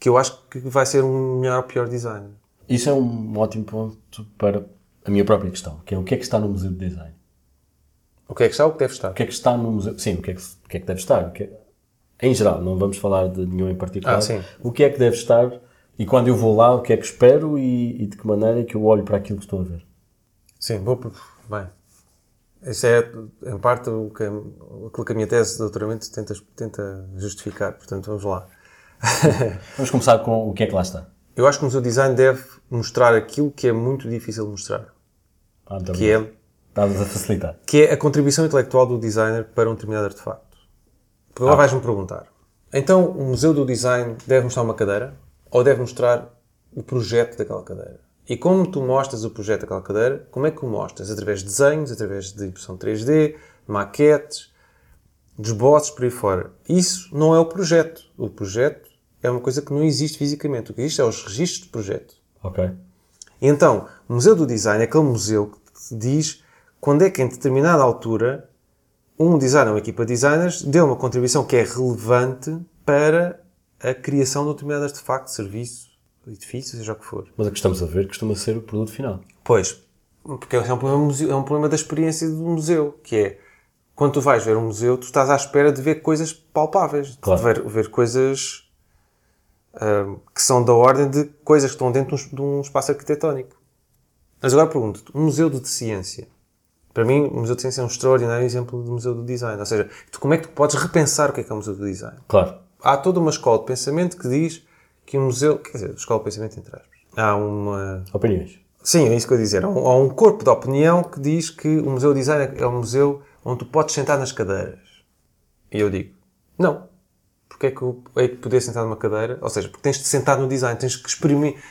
que eu acho que vai ser um melhor ou pior designer. Isso é um ótimo ponto para a minha própria questão, que é o que é que está no Museu de Design? O que é que está, o que deve estar. O que é que está no museu? Sim, o que é que, que, é que deve estar? Que é- Em geral, não vamos falar de nenhum em particular. Ah, sim. O que é que deve estar e quando eu vou lá, o que é que espero e, e de que maneira é que eu olho para aquilo que estou a ver. Sim, vou. Bem. Isso é, em parte, o que, aquilo que a minha tese de doutoramento tenta, tenta justificar. Portanto, vamos lá. <laughs> Vamos começar com o que é que lá está. Eu acho que o museu design deve mostrar aquilo que é muito difícil de mostrar. Ah, então, Que é, Estavas a facilitar. que é a contribuição intelectual do designer para um determinado artefacto. Agora vais-me perguntar. Então, o museu do design deve mostrar uma cadeira? Ou deve mostrar o projeto daquela cadeira? E como tu mostras o projeto daquela cadeira, como é que o mostras? Através de desenhos, através de impressão 3D, maquetes, de esboços, por aí fora. Isso não é o projeto. O projeto é uma coisa que não existe fisicamente. O que existe é os registros de projeto. Ok. Então, o Museu do Design é aquele museu que diz quando é que, em determinada altura, um designer ou uma equipa de designers deu uma contribuição que é relevante para a criação de um determinado artefacto, serviço, edifício, seja o que for. Mas o que estamos a ver costuma ser o produto final. Pois, porque é um problema, é um problema da experiência do museu, que é, quando tu vais ver um museu, tu estás à espera de ver coisas palpáveis, Claro. de ver, ver coisas ahm, que são da ordem de coisas que estão dentro de um, de um espaço arquitetónico. Mas agora pergunto-te, um museu de ciência, para mim, o Museu de Ciência é um extraordinário exemplo de museu do design. Ou seja, tu, como é que tu podes repensar o que é que é o museu do design? Claro. há toda uma escola de pensamento que diz que um museu, quer dizer, escola de pensamento entre aspas, há uma, Opiniões. sim, é isso que eu ia dizer, há um, há um corpo de opinião que diz que o museu de design é um museu onde tu podes sentar nas cadeiras. E eu digo, não. Porque é que hei de poder sentar numa cadeira? Ou seja, porque tens de sentar no design, tens que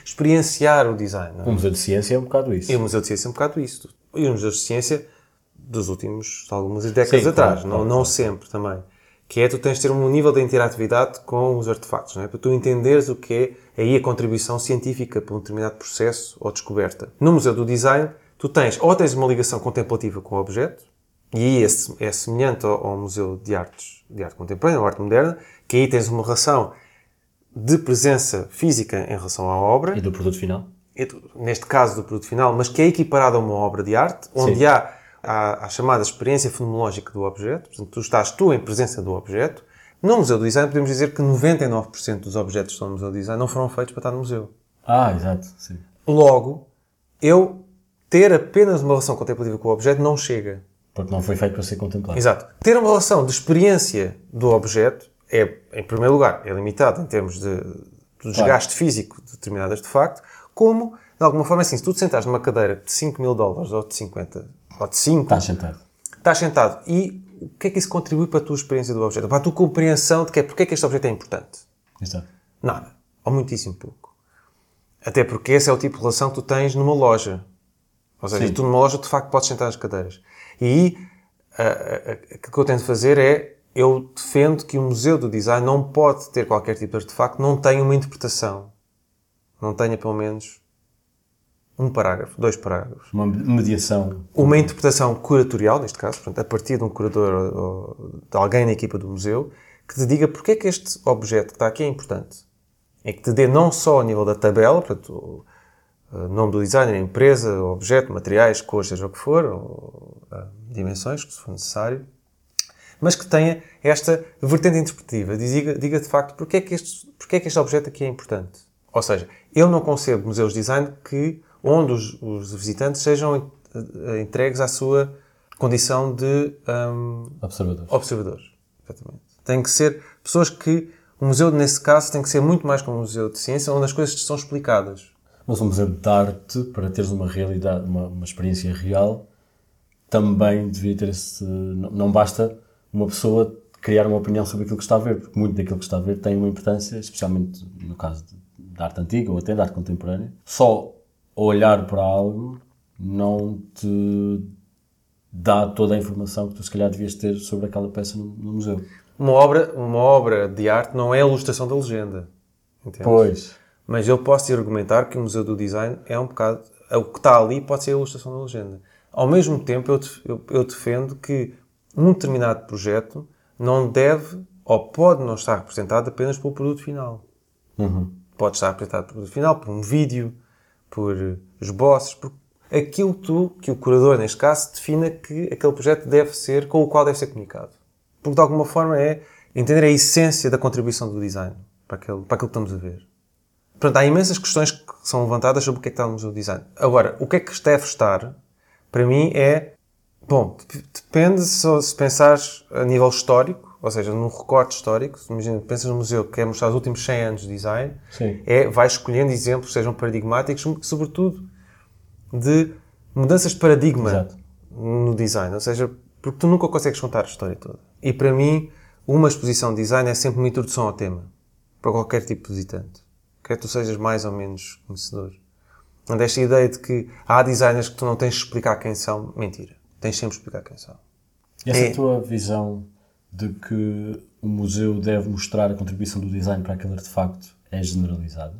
experienciar o design. não é? O Museu de Ciência é um bocado isso. E o Museu de Ciência é um bocado isso. E os museus de ciência dos últimos, algumas décadas Sim, atrás, claro, não, claro, não sempre também. Que é tu tens de ter um nível de interatividade com os artefactos, não é? Para tu entenderes o que é aí a contribuição científica para um determinado processo ou descoberta. No Museu do Design, tu tens, ou tens uma ligação contemplativa com o objeto, e aí é, é semelhante ao, ao Museu de Artes, de Arte Contemporânea, ou Arte Moderna, que aí tens uma relação de presença física em relação à obra, E do produto final? neste caso do produto final, mas que é equiparado a uma obra de arte, onde Sim. há a, a chamada experiência fenomenológica do objeto, portanto, tu estás tu em presença do objeto. No Museu do Design podemos dizer que 99% dos objetos que estão no Museu do Design não foram feitos para estar no museu. Ah, exato. Sim. Logo, eu ter apenas uma relação contemplativa com o objeto não chega. Porque não foi feito para ser contemplado. Exato. Ter uma relação de experiência do objeto é, em primeiro lugar, é limitado em termos de, do desgaste físico de determinado artefacto, como, de alguma forma, assim, se tu te sentares numa cadeira de 5 mil dólares ou de 50 ou de 5, Estás sentado. estás sentado e o que é que isso contribui para a tua experiência do objeto? Para a tua compreensão de que é, porque é que este objeto é importante? Exato. Nada. Ou muitíssimo pouco. Até porque esse é o tipo de relação que tu tens numa loja. Ou seja, Sim. tu numa loja, de facto, podes sentar nas cadeiras. E aí, a- a- a- aquilo que eu tento fazer é, eu defendo que o Museu do Design não pode ter qualquer tipo de artefacto não tenha uma interpretação. Não tenha, pelo menos, um parágrafo, dois parágrafos. Uma mediação. Uma interpretação curatorial, neste caso, portanto, a partir de um curador ou, de alguém na equipa do museu, que te diga porque é que este objeto que está aqui é importante. É que te dê não só a nível da tabela, portanto, o o nome do designer, empresa, objeto, materiais, cores, seja o que for, ou ah, dimensões, se for necessário, mas que tenha esta vertente interpretativa. Diga, diga de facto porque é, que este, porque é que este objeto aqui é importante. Ou seja, eu não concebo museus de design que, onde os, os visitantes sejam eh, entregues à sua condição de hum, Observador. observadores. Exatamente. Tem que ser pessoas que, o museu, nesse caso, tem que ser muito mais como um museu de ciência, onde as coisas são explicadas. Mas um museu de arte, para teres uma realidade, uma, uma experiência real, também devia ter esse. Não, não basta uma pessoa criar uma opinião sobre aquilo que está a ver, porque muito daquilo que está a ver tem uma importância, especialmente no caso de, da arte antiga ou até da arte contemporânea. Só olhar para algo não te dá toda a informação que tu se calhar devias ter sobre aquela peça no, no museu. Uma obra, uma obra de arte não é a ilustração da legenda. Entende? Pois. Mas eu posso te argumentar que o Museu do Design é um bocado. O que está ali pode ser a ilustração da legenda. Ao mesmo tempo, eu, eu, eu defendo que um determinado projeto não deve ou pode não estar representado apenas pelo produto final. Uhum. Pode estar representado pelo produto final, por um vídeo, por esboços, por aquilo tu, que o curador, neste caso, defina que aquele projeto deve ser, com o qual deve ser comunicado. Porque de alguma forma é, entender a essência da contribuição do design para aquilo, para aquilo que estamos a ver. Portanto, há imensas questões que são levantadas sobre o que é que está no Design. Agora, o que é que deve estar, para mim, é. Bom, depende se, se pensares a nível histórico, ou seja, num recorte histórico, imagina, pensas no museu que quer mostrar os últimos 100 anos de design, Sim. é, vai escolhendo exemplos que sejam paradigmáticos, sobretudo de mudanças de paradigma Exato. no design. Ou seja, porque tu nunca consegues contar a história toda. E para mim, uma exposição de design é sempre uma introdução ao tema, para qualquer tipo de visitante. Quer tu sejas mais ou menos conhecedor. Onde esta ideia de que há designers que tu não tens de explicar quem são, mentira. Tens sempre de explicar quem são. E essa É. tua visão de que o museu deve mostrar a contribuição do design para aquele artefacto é generalizada?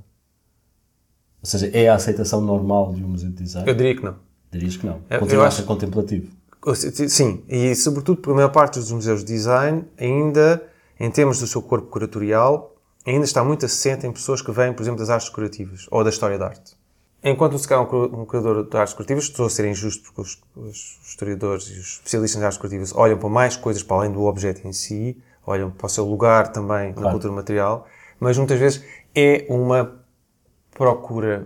Ou seja, é a aceitação normal de um museu de design? Eu diria que não. Dirias que não. Continua a ser contemplativo. Sim, e sobretudo porque a maior parte dos museus de design ainda, em termos do seu corpo curatorial, ainda está muito assente em pessoas que vêm, por exemplo, das artes decorativas ou da história da arte. Enquanto se calhar um cura- um curador de artes decorativas, estou a ser injusto porque os, os historiadores e os especialistas em artes decorativas olham para mais coisas para além do objeto em si, olham para o seu lugar também na Claro. cultura material, mas muitas vezes é uma procura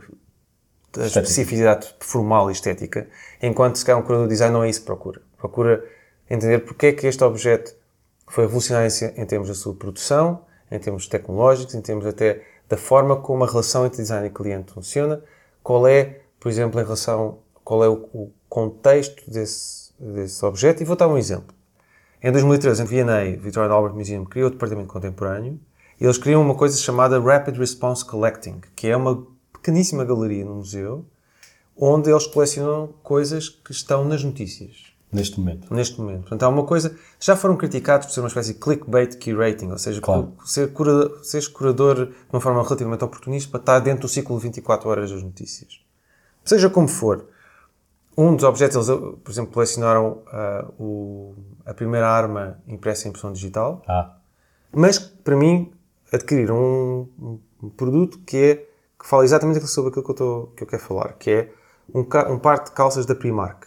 da especificidade formal e estética, enquanto se calhar um curador de design não é isso que procura. Procura entender porque é que este objeto foi revolucionário em termos da sua produção, em termos tecnológicos, em termos até da forma como a relação entre design e cliente funciona, qual é, por exemplo, em relação, qual é o, o contexto desse, desse objeto. E vou dar um exemplo. Em 2013, em V&A, Victoria and Albert Museum criou o Departamento Contemporâneo e eles criam uma coisa chamada Rapid Response Collecting, que é uma pequeníssima galeria no museu onde eles colecionam coisas que estão nas notícias Neste momento. neste momento. Portanto, há uma coisa. Já foram criticados por ser uma espécie de clickbait curating, ou seja, Claro. por ser cura, seres curador de uma forma relativamente oportunista para estar dentro do ciclo de 24 horas das notícias. Seja como for, um dos objetos, eles, por exemplo, colecionaram ah, o- a primeira arma impressa em impressão digital, Ah, mas para mim adquiriram um, um- produto que é que fala exatamente sobre aquilo que eu, estou, que eu quero falar, que é um, um par de calças da Primark.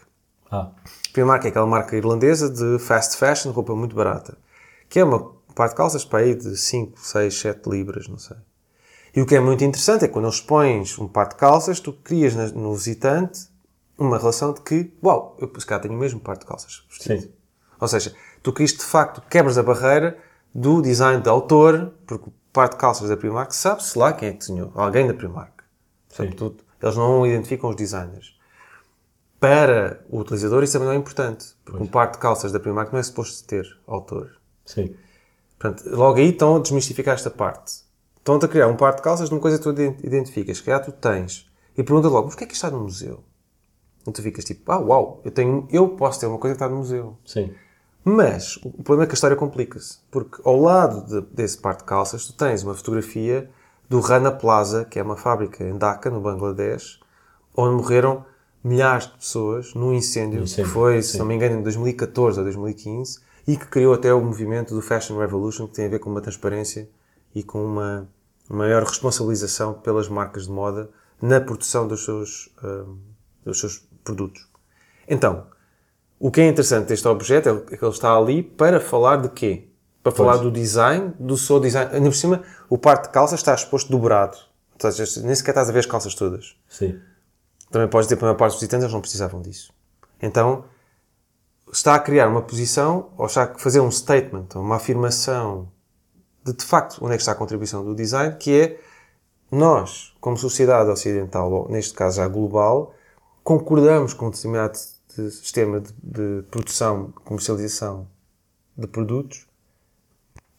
Ah, Primark é aquela marca irlandesa de fast fashion, roupa muito barata. Que é uma parte de calças para aí de 5, 6, 7 libras, não sei. E o que é muito interessante é que quando eles pões um par de calças, tu crias no visitante uma relação de que, uau, eu se calhar tenho o mesmo par de calças. vestido. sim. Ou seja, tu crias de facto, quebras a barreira do design de autor, porque o par de calças da Primark sabe-se lá quem é que desenhou. Alguém da Primark. Portanto, eles não identificam os designers. Para o utilizador isso também não é importante, porque um par de calças da Primark não é suposto ter autor. Sim. Portanto, logo aí estão a desmistificar esta parte. Estão-te a criar um par de calças de uma coisa que tu ident- identificas, que calhar tu tens, e pergunta logo, mas porquê é que isto está no museu? E tu ficas tipo, ah, uau, eu, tenho, eu posso ter uma coisa que está no museu. Sim. Mas o problema é que a história complica-se. Porque ao lado de- desse par de calças, tu tens uma fotografia do Rana Plaza, que é uma fábrica em Dhaka, no Bangladesh, onde morreram milhares de pessoas num incêndio, Incêndio, que foi, se sim. não me engano, em 2014 ou 2015, e que criou até o movimento do Fashion Revolution, que tem a ver com uma transparência e com uma maior responsabilização pelas marcas de moda na produção dos seus, hum, dos seus produtos. Então, o que é interessante deste objeto é que ele está ali para falar de quê? Para falar do design, do seu design. Ainda por cima, o par de calças está exposto dobrado. Ou seja, nem sequer estás a ver as calças todas. Sim. Também podes dizer para a maior parte dos visitantes, eles não precisavam disso. Então, está a criar uma posição, ou está a fazer um statement, uma afirmação de, de facto, onde é que está a contribuição do design, que é nós, como sociedade ocidental, ou neste caso já global, concordamos com um determinado de- sistema de, de produção, comercialização de produtos,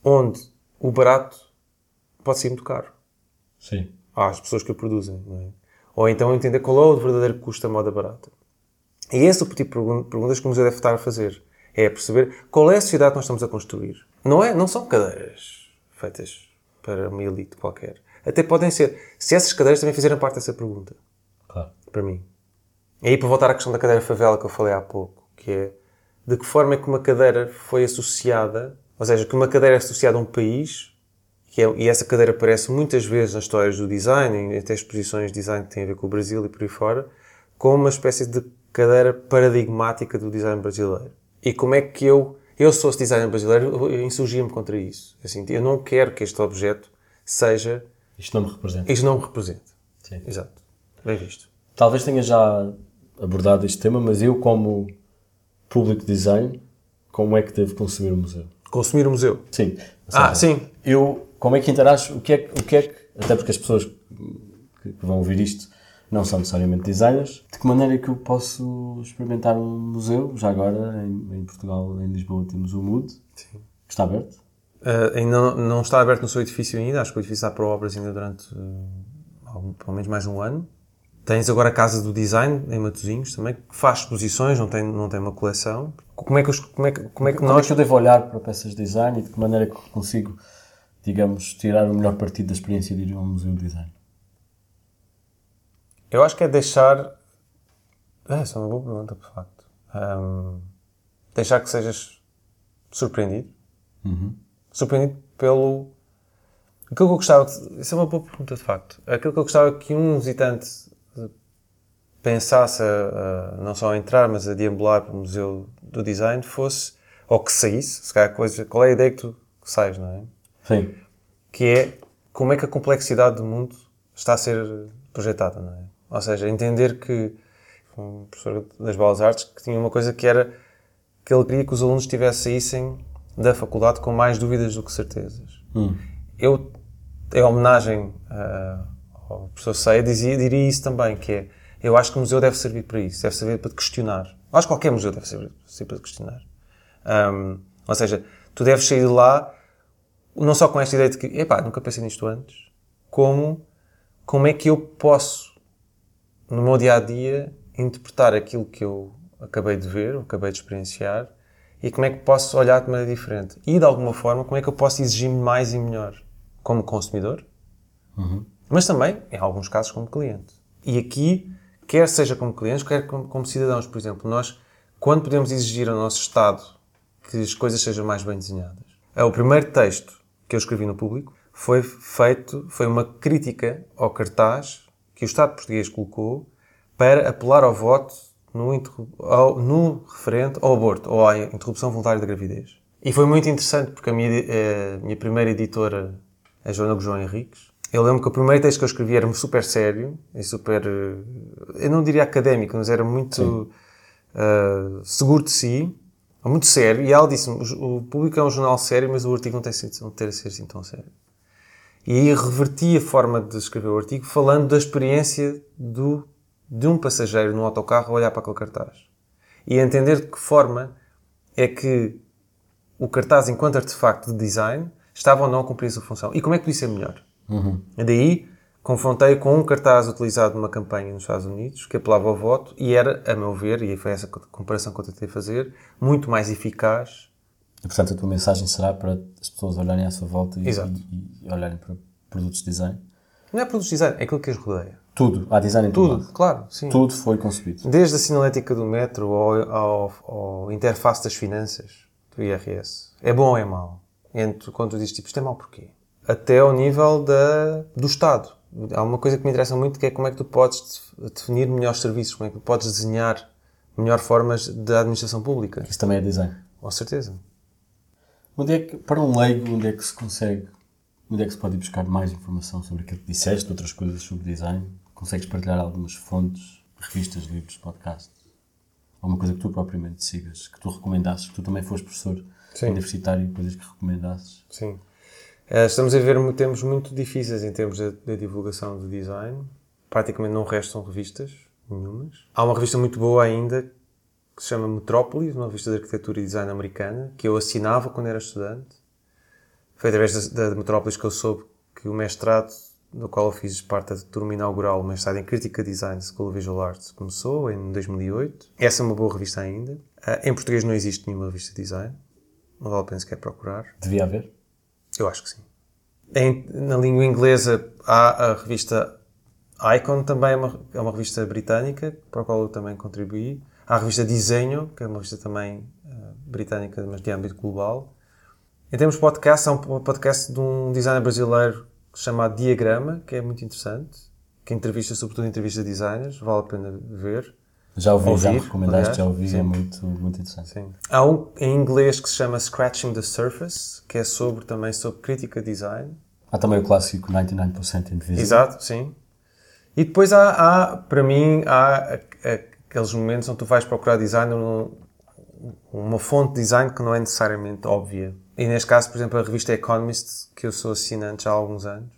onde o barato pode ser muito caro Sim. às pessoas que o produzem. Não é? Ou então entender qual é o verdadeiro custo da moda barata. E esse é o tipo de pergun- perguntas que o museu deve estar a fazer. É perceber qual é a sociedade que nós estamos a construir. Não, é, não são cadeiras feitas para uma elite qualquer. Até podem ser. Se essas cadeiras também fizerem parte dessa pergunta, Claro. para mim. E aí, para voltar à questão da cadeira favela que eu falei há pouco, que é de que forma é que uma cadeira foi associada, ou seja, que uma cadeira é associada a um país, que é- e essa cadeira aparece muitas vezes nas histórias do design, até exposições de design que têm a ver com o Brasil e por aí fora, como uma espécie de cadeira paradigmática do design brasileiro. E como é que eu Eu, fosse designer brasileiro, insurgia-me contra isso. Assim, eu não quero que este objeto seja. Isto não me representa. Isto não me representa. Sim. Exato. Bem visto. Talvez tenha já abordado este tema, mas eu, como público design, como é que devo conceber o museu? Consumir o museu. Sim. Ah, seja, sim. Eu, como é que interajo? O que é o que, é que até porque as pessoas que, vão ouvir isto não são necessariamente designers, de que maneira é que eu posso experimentar um museu? Já agora, em, em Portugal, em Lisboa, temos o MUD, que está aberto. Uh, ainda não, não está aberto no seu edifício ainda. Acho que o edifício está para obras ainda durante uh, algum- pelo menos mais um ano. Tens agora a Casa do Design, em Matosinhos, também, que faz exposições, não tem, não tem uma coleção. Como é que, os- como é que, como é que Como é nós... que eu devo olhar para peças de design e de que maneira é que consigo, digamos, tirar o melhor partido da experiência de ir a um museu de design? Eu acho que é deixar... Ah, essa é uma boa pergunta, de facto. Um, deixar que sejas surpreendido. Surpreendido pelo... Aquilo que eu gostava... De... Isso é uma boa pergunta, de facto. Aquilo que eu gostava que um visitante pensasse a, a não só a entrar, mas a deambular para o Museu do Design fosse... Ou que saísse, se calhar coisa... Qual é a ideia que tu sais, não é? Sim. que é como é que a complexidade do mundo está a ser projetada, não é? Ou seja, entender que um professor das Belas Artes que tinha uma coisa que era que ele queria que os alunos tivessem saíssem da faculdade com mais dúvidas do que certezas. Eu, em homenagem ah, ao professor Ceia, dizia, diria isso também, que é, eu acho que o museu deve servir para isso, deve servir para questionar. Eu acho que qualquer museu deve servir, para questionar. Ahm, ou seja, tu deves sair de lá não só com esta ideia de que, epá, nunca pensei nisto antes, como como é que eu posso, no meu dia a dia, interpretar aquilo que eu acabei de ver, ou acabei de experienciar, e como é que posso olhar de maneira diferente. E, de alguma forma, como é que eu posso exigir-me mais e melhor, como consumidor, mas também, em alguns casos, como cliente. E aqui, quer seja como clientes, quer como, como cidadãos, por exemplo, nós, quando podemos exigir ao nosso Estado que as coisas sejam mais bem desenhadas. É o primeiro texto que eu escrevi no público foi feito, foi uma crítica ao cartaz que o Estado português colocou para apelar ao voto no, ao- no referente ao aborto ou à interrupção voluntária da gravidez. E foi muito interessante porque a minha, edi- eh, minha primeira editora, a Joana Gujão Henriques, eu lembro que o primeiro texto que eu escrevi era super sério e super, eh, eu não diria académico, mas era muito eh, seguro de si, muito sério. E ela disse-me, o público é um jornal sério, mas o artigo não tem, sido- não ter a ser assim tão sério. E aí reverti a forma de escrever o artigo falando da experiência do, de um passageiro no autocarro a olhar para aquele cartaz. E a entender de que forma é que o cartaz, enquanto artefacto de design, estava ou não a cumprir a sua função. E como é que podia ser melhor? E daí confrontei com um cartaz utilizado numa campanha nos Estados Unidos que apelava ao voto e era, a meu ver, e foi essa comparação que eu tentei fazer, muito mais eficaz E, portanto, a tua mensagem será para as pessoas olharem à sua volta e, e- e olharem para produtos de design. Não é produtos de design, é aquilo que as rodeia. Tudo. Há design em tudo. Tudo, claro, sim. Tudo foi concebido. Desde a sinalética do metro ao, ao, ao interface das finanças do IRS. É bom ou é mau? Entre, quando tu dizes, tipo, isto é mau porquê? Até ao nível da, do Estado. Há uma coisa que me interessa muito que é como é que tu podes def- definir melhores serviços, como é que tu podes desenhar melhor formas da administração pública. Isso também é design. Com certeza. Onde é que, para um leigo, onde é que se consegue, onde é que se pode ir buscar mais informação sobre aquilo que disseste, outras coisas sobre design? Consegues partilhar algumas fontes, revistas, livros, podcasts? Alguma coisa que tu propriamente sigas, que tu recomendasses, que tu também foste professor Sim. universitário, coisas que recomendasses? Sim. Eh, Estamos a ver tempos muito difíceis em termos da divulgação do design. Praticamente não restam revistas nenhumas. Há uma revista muito boa ainda que se chama Metrópolis, uma revista de arquitetura e design americana, que eu assinava quando era estudante. Foi através da, Metrópolis que eu soube que o mestrado, do qual eu fiz parte da turma inaugural, o mestrado em Crítica Design School of Visual Arts, começou em 2008. Essa é uma boa revista ainda. Ah, em português não existe nenhuma revista de design. Não vale a pena sequer procurar. Devia haver? Eu acho que sim. Em- na língua inglesa há a revista Icon, também é uma, é uma revista britânica, para a qual eu também contribuí. Há a revista Desenho, que é uma revista também eh, britânica, mas de âmbito global. Em termos de podcast, há um podcast de um designer brasileiro chamado Diagrama, que é muito interessante, que entrevista, sobretudo entrevista designers, vale a pena ver. Já ouvi, já me Ouvir, recomendaste, aliás, já ouvi, sim. é muito, muito interessante. Sim. Há um em inglês que se chama Scratching the Surface, que é sobre também sobre crítica de design. Há também o clássico 99% Invisible. Exato, sim. E depois há, há, para mim, há aqueles momentos onde tu vais procurar design num- uma fonte de design que não é necessariamente óbvia. E neste caso, por exemplo, a revista Economist, que eu sou assinante já há alguns anos,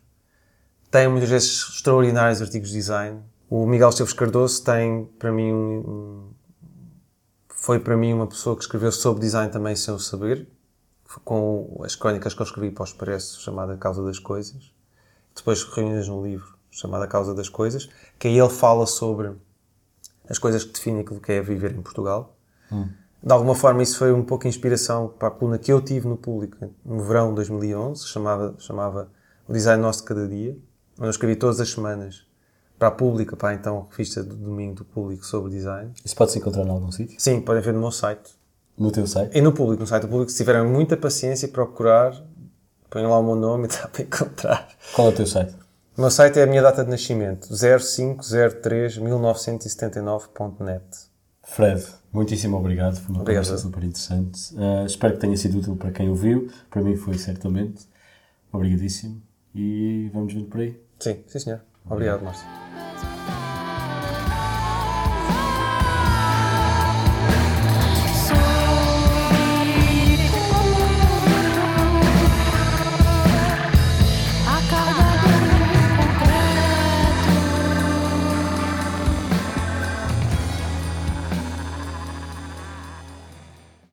tem muitas vezes extraordinários artigos de design. O Miguel Esteves Cardoso tem, para mim, um, foi para mim uma pessoa que escreveu sobre design também sem o saber, com as crónicas que eu escrevi para o Expresso, chamada Causa das Coisas depois reunidas num livro chamado A Causa das Coisas, que aí ele fala sobre as coisas que definem aquilo que é viver em Portugal. De alguma forma, isso foi um pouco inspiração para a coluna que eu tive no público no verão de 2011, que chamava, chamava O Design Nosso de Cada Dia, onde eu escrevi todas as semanas para a pública, para a então revista do domingo do público sobre design. Isso pode-se encontrar em algum sítio? Sim, podem ver no meu site. No teu site? E no público, no site do público, se tiverem muita paciência e procurar, ponham lá o meu nome e <laughs> dá para encontrar. Qual é o teu site? O meu site é a minha data de nascimento, 0503-1979.net. Fred, muitíssimo obrigado. Foi uma Obrigado. conversa super interessante. Uh, espero que tenha sido útil para quem ouviu. Para mim foi certamente. Obrigadíssimo. E vamos ver por aí. Sim, sim senhor. Obrigado, Márcio.